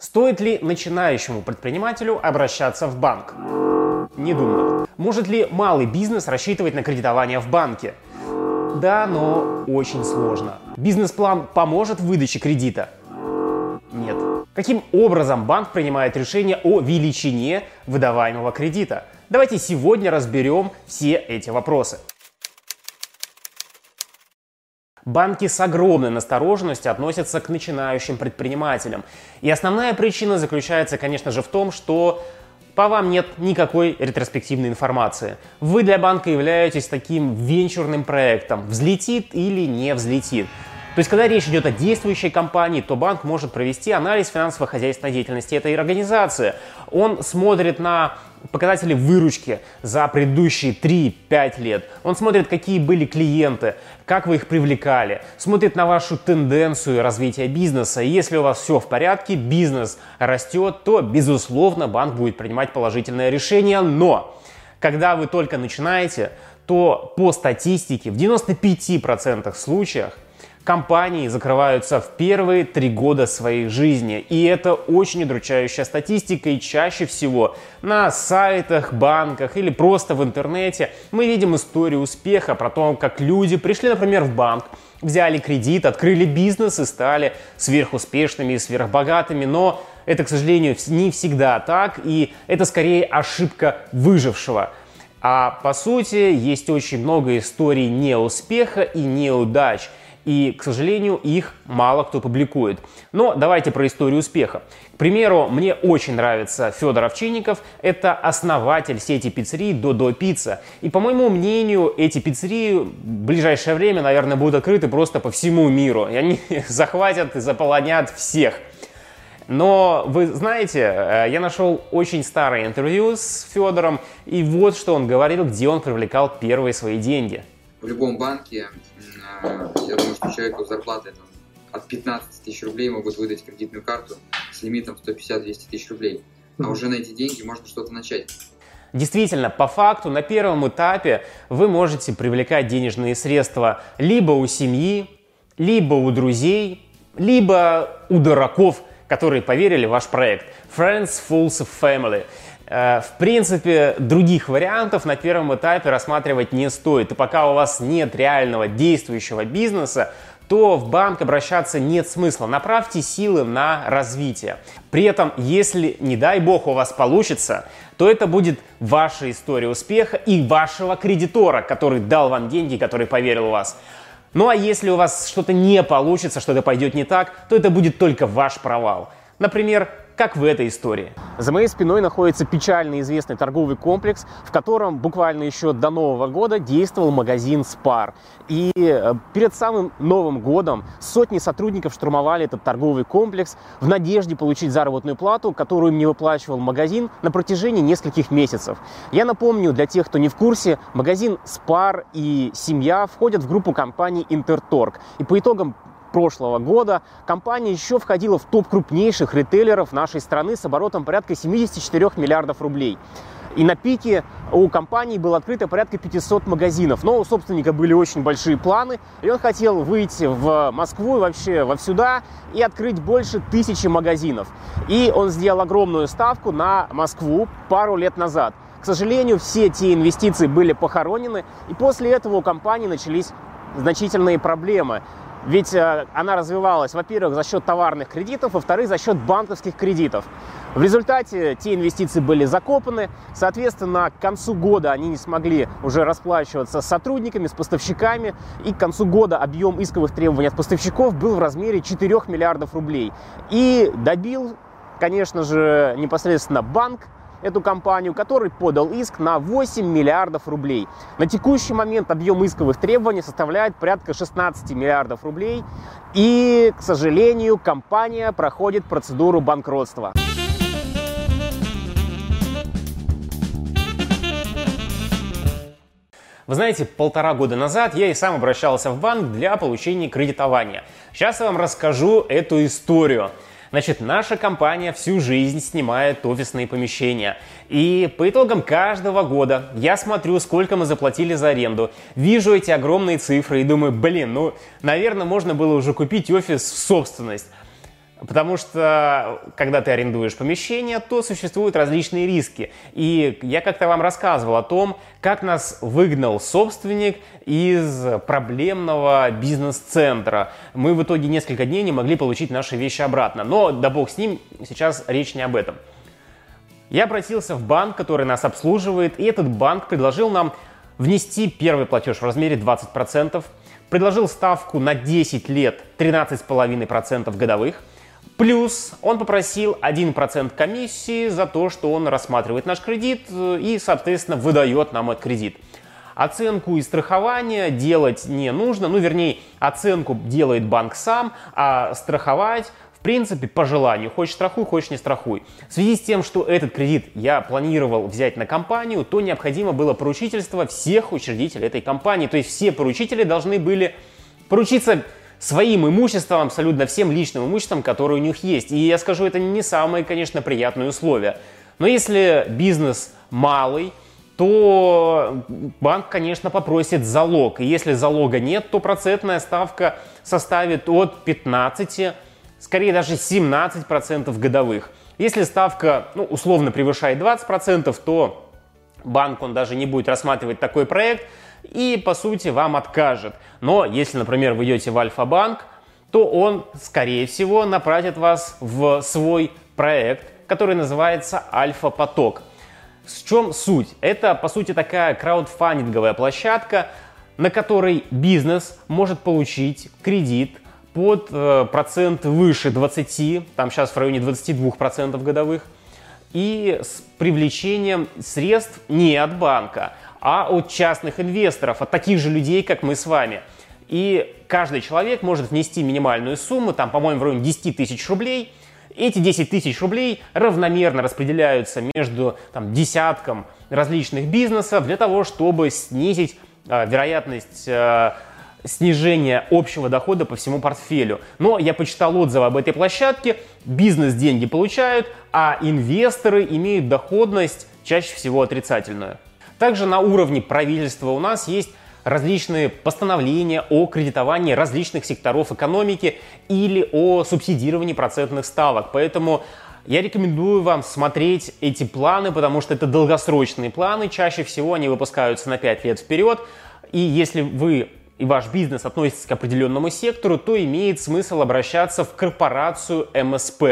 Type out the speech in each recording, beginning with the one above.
Стоит ли начинающему предпринимателю обращаться в банк? Не думаю. Может ли малый бизнес рассчитывать на кредитование в банке? Да, но очень сложно. Бизнес-план поможет в выдаче кредита? Нет. Каким образом банк принимает решение о величине выдаваемого кредита? Давайте сегодня разберем все эти вопросы. Банки с огромной настороженностью относятся к начинающим предпринимателям. И основная причина заключается, конечно же, в том, что по вам нет никакой ретроспективной информации. Вы для банка являетесь таким венчурным проектом. Взлетит или не взлетит. То есть, когда речь идет о действующей компании, то банк может провести анализ финансово-хозяйственной деятельности этой организации. Он смотрит на показатели выручки за предыдущие 3-5 лет. Он смотрит, какие были клиенты, как вы их привлекали, смотрит на вашу тенденцию развития бизнеса. Если у вас все в порядке, бизнес растет, то, безусловно, банк будет принимать положительное решение. Но, когда вы только начинаете, то по статистике в 95% случаях компании закрываются в первые три года своей жизни. И это очень удручающая статистика, и чаще всего на сайтах, банках или просто в интернете мы видим историю успеха про то, как люди пришли, например, в банк, взяли кредит, открыли бизнес и стали сверхуспешными и сверхбогатыми, но это, к сожалению, не всегда так, и это скорее ошибка выжившего. А по сути, есть очень много историй неуспеха и неудач – и, к сожалению, их мало кто публикует. Но давайте про историю успеха. К примеру, мне очень нравится Федор Овчинников. Это основатель сети пиццерий Додо Пицца. И, по моему мнению, эти пиццерии в ближайшее время, наверное, будут открыты просто по всему миру. И они захватят и заполонят всех. Но вы знаете, э, я нашел очень старое интервью с Федором, и вот что он говорил, где он привлекал первые свои деньги. В любом банке я думаю, что человеку зарплата там, от 15 тысяч рублей могут выдать кредитную карту с лимитом 150-200 тысяч рублей. А уже на эти деньги можно что-то начать. Действительно, по факту, на первом этапе вы можете привлекать денежные средства либо у семьи, либо у друзей, либо у дураков, которые поверили в ваш проект. Friends, Fools of Family. Э, в принципе, других вариантов на первом этапе рассматривать не стоит. И пока у вас нет реального действующего бизнеса, то в банк обращаться нет смысла. Направьте силы на развитие. При этом, если, не дай бог, у вас получится, то это будет ваша история успеха и вашего кредитора, который дал вам деньги, который поверил в вас. Ну а если у вас что-то не получится, что-то пойдет не так, то это будет только ваш провал. Например, как в этой истории. За моей спиной находится печально известный торговый комплекс, в котором буквально еще до Нового года действовал магазин Spar. И э, перед самым Новым годом сотни сотрудников штурмовали этот торговый комплекс в надежде получить заработную плату, которую им не выплачивал магазин на протяжении нескольких месяцев. Я напомню, для тех, кто не в курсе, магазин Spar и семья входят в группу компаний Интерторг. И по итогам прошлого года компания еще входила в топ крупнейших ритейлеров нашей страны с оборотом порядка 74 миллиардов рублей. И на пике у компании было открыто порядка 500 магазинов. Но у собственника были очень большие планы, и он хотел выйти в Москву и вообще во сюда и открыть больше тысячи магазинов. И он сделал огромную ставку на Москву пару лет назад. К сожалению, все те инвестиции были похоронены, и после этого у компании начались значительные проблемы. Ведь э, она развивалась, во-первых, за счет товарных кредитов, во-вторых, за счет банковских кредитов. В результате те инвестиции были закопаны, соответственно, к концу года они не смогли уже расплачиваться с сотрудниками, с поставщиками, и к концу года объем исковых требований от поставщиков был в размере 4 миллиардов рублей. И добил, конечно же, непосредственно банк, эту компанию, который подал иск на 8 миллиардов рублей. На текущий момент объем исковых требований составляет порядка 16 миллиардов рублей. И, к сожалению, компания проходит процедуру банкротства. Вы знаете, полтора года назад я и сам обращался в банк для получения кредитования. Сейчас я вам расскажу эту историю. Значит, наша компания всю жизнь снимает офисные помещения. И по итогам каждого года я смотрю, сколько мы заплатили за аренду, вижу эти огромные цифры и думаю, блин, ну, наверное, можно было уже купить офис в собственность. Потому что, когда ты арендуешь помещение, то существуют различные риски. И я как-то вам рассказывал о том, как нас выгнал собственник из проблемного бизнес-центра. Мы в итоге несколько дней не могли получить наши вещи обратно. Но, да бог с ним, сейчас речь не об этом. Я обратился в банк, который нас обслуживает, и этот банк предложил нам внести первый платеж в размере 20%, предложил ставку на 10 лет 13,5% годовых, Плюс он попросил 1% комиссии за то, что он рассматривает наш кредит э, и, соответственно, выдает нам этот кредит. Оценку и страхование делать не нужно, ну, вернее, оценку делает банк сам, а страховать в принципе, по желанию. Хочешь страхуй, хочешь не страхуй. В связи с тем, что этот кредит я планировал взять на компанию, то необходимо было поручительство всех учредителей этой компании. То есть все поручители должны были поручиться своим имуществом, абсолютно всем личным имуществом, которое у них есть. И я скажу, это не самые, конечно, приятные условия. Но если бизнес малый, то банк, конечно, попросит залог. И если залога нет, то процентная ставка составит от 15, скорее даже 17% годовых. Если ставка, ну, условно превышает 20%, то банк, он даже не будет рассматривать такой проект – и, по сути, вам откажет. Но если, например, вы идете в Альфа-банк, то он, скорее всего, направит вас в свой проект, который называется Альфа-поток. В чем суть? Это, по сути, такая краудфандинговая площадка, на которой бизнес может получить кредит под э, процент выше 20, там сейчас в районе 22% годовых, и с привлечением средств не от банка, а от частных инвесторов, от таких же людей, как мы с вами. И каждый человек может внести минимальную сумму, там, по-моему, в районе 10 тысяч рублей. Эти 10 тысяч рублей равномерно распределяются между там, десятком различных бизнесов для того, чтобы снизить э, вероятность э, снижения общего дохода по всему портфелю. Но я почитал отзывы об этой площадке, бизнес деньги получают, а инвесторы имеют доходность чаще всего отрицательную. Также на уровне правительства у нас есть различные постановления о кредитовании различных секторов экономики или о субсидировании процентных ставок. Поэтому я рекомендую вам смотреть эти планы, потому что это долгосрочные планы. Чаще всего они выпускаются на 5 лет вперед. И если вы и ваш бизнес относится к определенному сектору, то имеет смысл обращаться в корпорацию МСП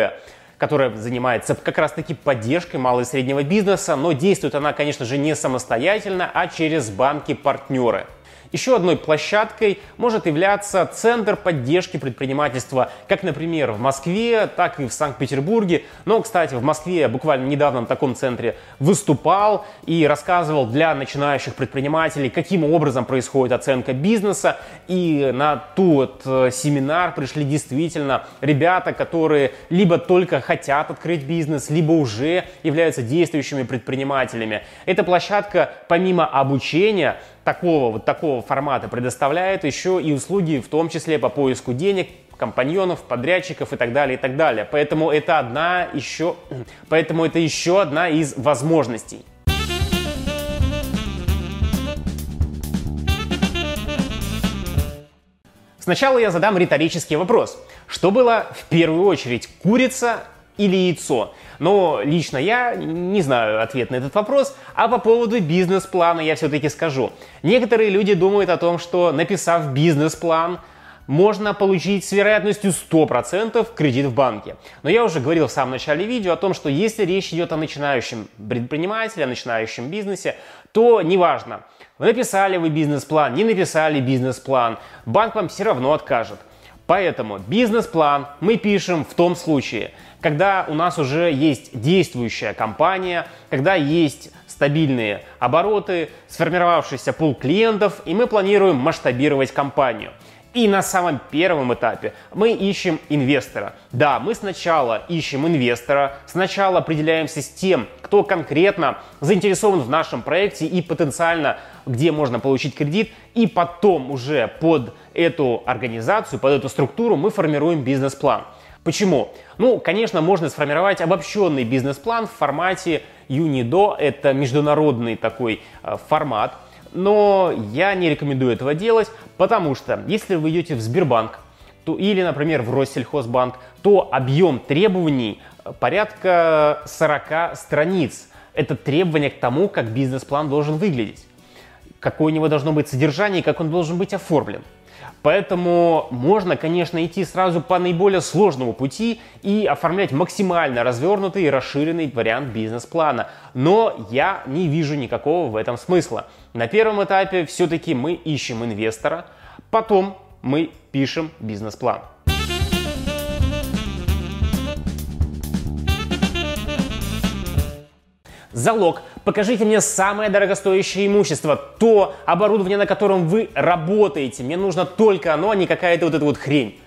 которая занимается как раз-таки поддержкой малого и среднего бизнеса, но действует она, конечно же, не самостоятельно, а через банки-партнеры. Еще одной площадкой может являться Центр поддержки предпринимательства, как, например, в Москве, так и в Санкт-Петербурге. Но, кстати, в Москве я буквально недавно на таком центре выступал и рассказывал для начинающих предпринимателей, каким образом происходит оценка бизнеса. И на тот э, семинар пришли действительно ребята, которые либо только хотят открыть бизнес, либо уже являются действующими предпринимателями. Эта площадка, помимо обучения, такого, вот такого формата предоставляет еще и услуги, в том числе по поиску денег, компаньонов, подрядчиков и так далее, и так далее. Поэтому это одна еще, поэтому это еще одна из возможностей. Сначала я задам риторический вопрос. Что было в первую очередь, курица или яйцо? Но лично я не знаю ответ на этот вопрос, а по поводу бизнес-плана я все-таки скажу. Некоторые люди думают о том, что написав бизнес-план, можно получить с вероятностью 100% кредит в банке. Но я уже говорил в самом начале видео о том, что если речь идет о начинающем предпринимателе, о начинающем бизнесе, то неважно, написали вы бизнес-план, не написали бизнес-план, банк вам все равно откажет. Поэтому бизнес-план мы пишем в том случае, когда у нас уже есть действующая компания, когда есть стабильные обороты, сформировавшийся пул клиентов, и мы планируем масштабировать компанию. И на самом первом этапе мы ищем инвестора. Да, мы сначала ищем инвестора, сначала определяемся с тем, кто конкретно заинтересован в нашем проекте и потенциально где можно получить кредит, и потом уже под эту организацию, под эту структуру мы формируем бизнес-план. Почему? Ну, конечно, можно сформировать обобщенный бизнес-план в формате Юнидо. Это международный такой э, формат. Но я не рекомендую этого делать, потому что если вы идете в Сбербанк, то, или, например, в Россельхозбанк, то объем требований порядка 40 страниц. Это требования к тому, как бизнес-план должен выглядеть, какое у него должно быть содержание и как он должен быть оформлен. Поэтому можно, конечно, идти сразу по наиболее сложному пути и оформлять максимально развернутый и расширенный вариант бизнес-плана. Но я не вижу никакого в этом смысла. На первом этапе все-таки мы ищем инвестора, потом мы пишем бизнес-план. Залог. Покажите мне самое дорогостоящее имущество, то оборудование, на котором вы работаете. Мне нужно только оно, а не какая-то вот эта вот хрень.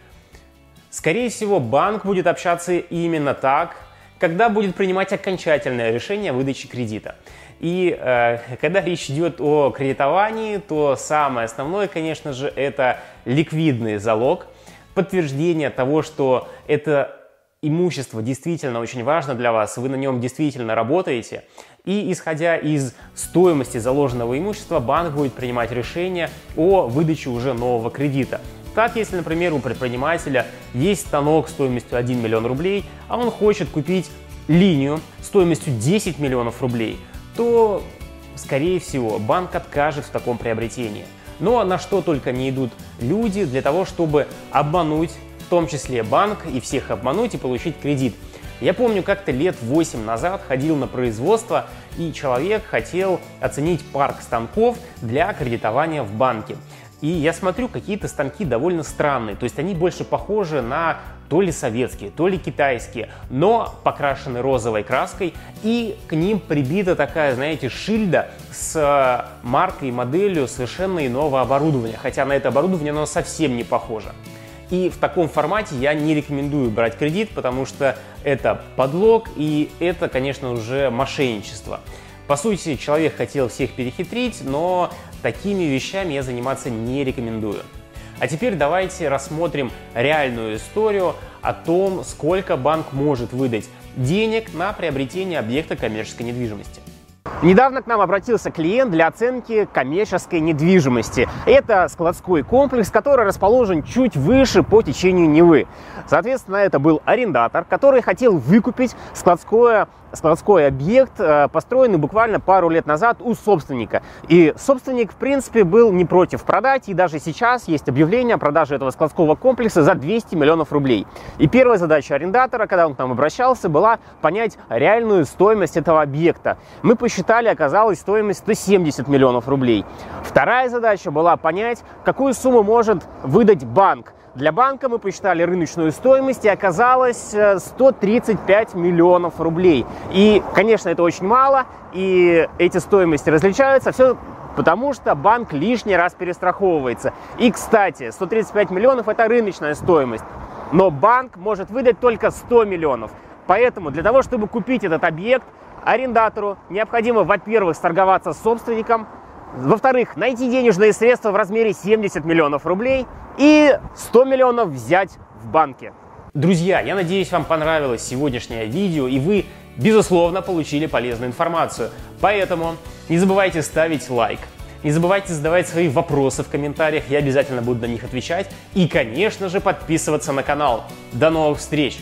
Скорее всего, банк будет общаться именно так, когда будет принимать окончательное решение о выдаче кредита. И э, когда речь идет о кредитовании, то самое основное, конечно же, это ликвидный залог, подтверждение того, что это имущество действительно очень важно для вас, вы на нем действительно работаете, и исходя из стоимости заложенного имущества, банк будет принимать решение о выдаче уже нового кредита. Так, если, например, у предпринимателя есть станок стоимостью 1 миллион рублей, а он хочет купить линию стоимостью 10 миллионов рублей, то, скорее всего, банк откажет в таком приобретении. Но на что только не идут люди для того, чтобы обмануть том числе банк, и всех обмануть и получить кредит. Я помню, как-то лет 8 назад ходил на производство, и человек хотел оценить парк станков для кредитования в банке. И я смотрю, какие-то станки довольно странные, то есть они больше похожи на то ли советские, то ли китайские, но покрашены розовой краской, и к ним прибита такая, знаете, шильда с э, маркой и моделью совершенно иного оборудования, хотя на это оборудование оно совсем не похоже. И в таком формате я не рекомендую брать кредит, потому что это подлог и это, конечно, уже мошенничество. По сути, человек хотел всех перехитрить, но такими вещами я заниматься не рекомендую. А теперь давайте рассмотрим реальную историю о том, сколько банк может выдать денег на приобретение объекта коммерческой недвижимости. Недавно к нам обратился клиент для оценки коммерческой недвижимости. Это складской комплекс, который расположен чуть выше по течению Невы. Соответственно, это был арендатор, который хотел выкупить складское складской объект, э, построенный буквально пару лет назад у собственника. И собственник, в принципе, был не против продать, и даже сейчас есть объявление о продаже этого складского комплекса за 200 миллионов рублей. И первая задача арендатора, когда он к нам обращался, была понять реальную стоимость этого объекта. Мы посчитали, оказалась стоимость 170 миллионов рублей. Вторая задача была понять, какую сумму может выдать банк для банка мы посчитали рыночную стоимость и оказалось 135 э, миллионов рублей. И, конечно, это очень мало, и эти стоимости различаются. Все потому что банк лишний раз перестраховывается. И, кстати, 135 миллионов – это рыночная стоимость. Но банк может выдать только 100 миллионов. Поэтому для того, чтобы купить этот объект, арендатору необходимо, во-первых, сторговаться с собственником, во-вторых, найти денежные средства в размере 70 миллионов рублей и 100 миллионов взять в банке. Друзья, я надеюсь, вам понравилось сегодняшнее видео и вы, безусловно, получили полезную информацию. Поэтому не забывайте ставить лайк, не забывайте задавать свои вопросы в комментариях, я обязательно буду на них отвечать. И, конечно же, подписываться на канал. До новых встреч!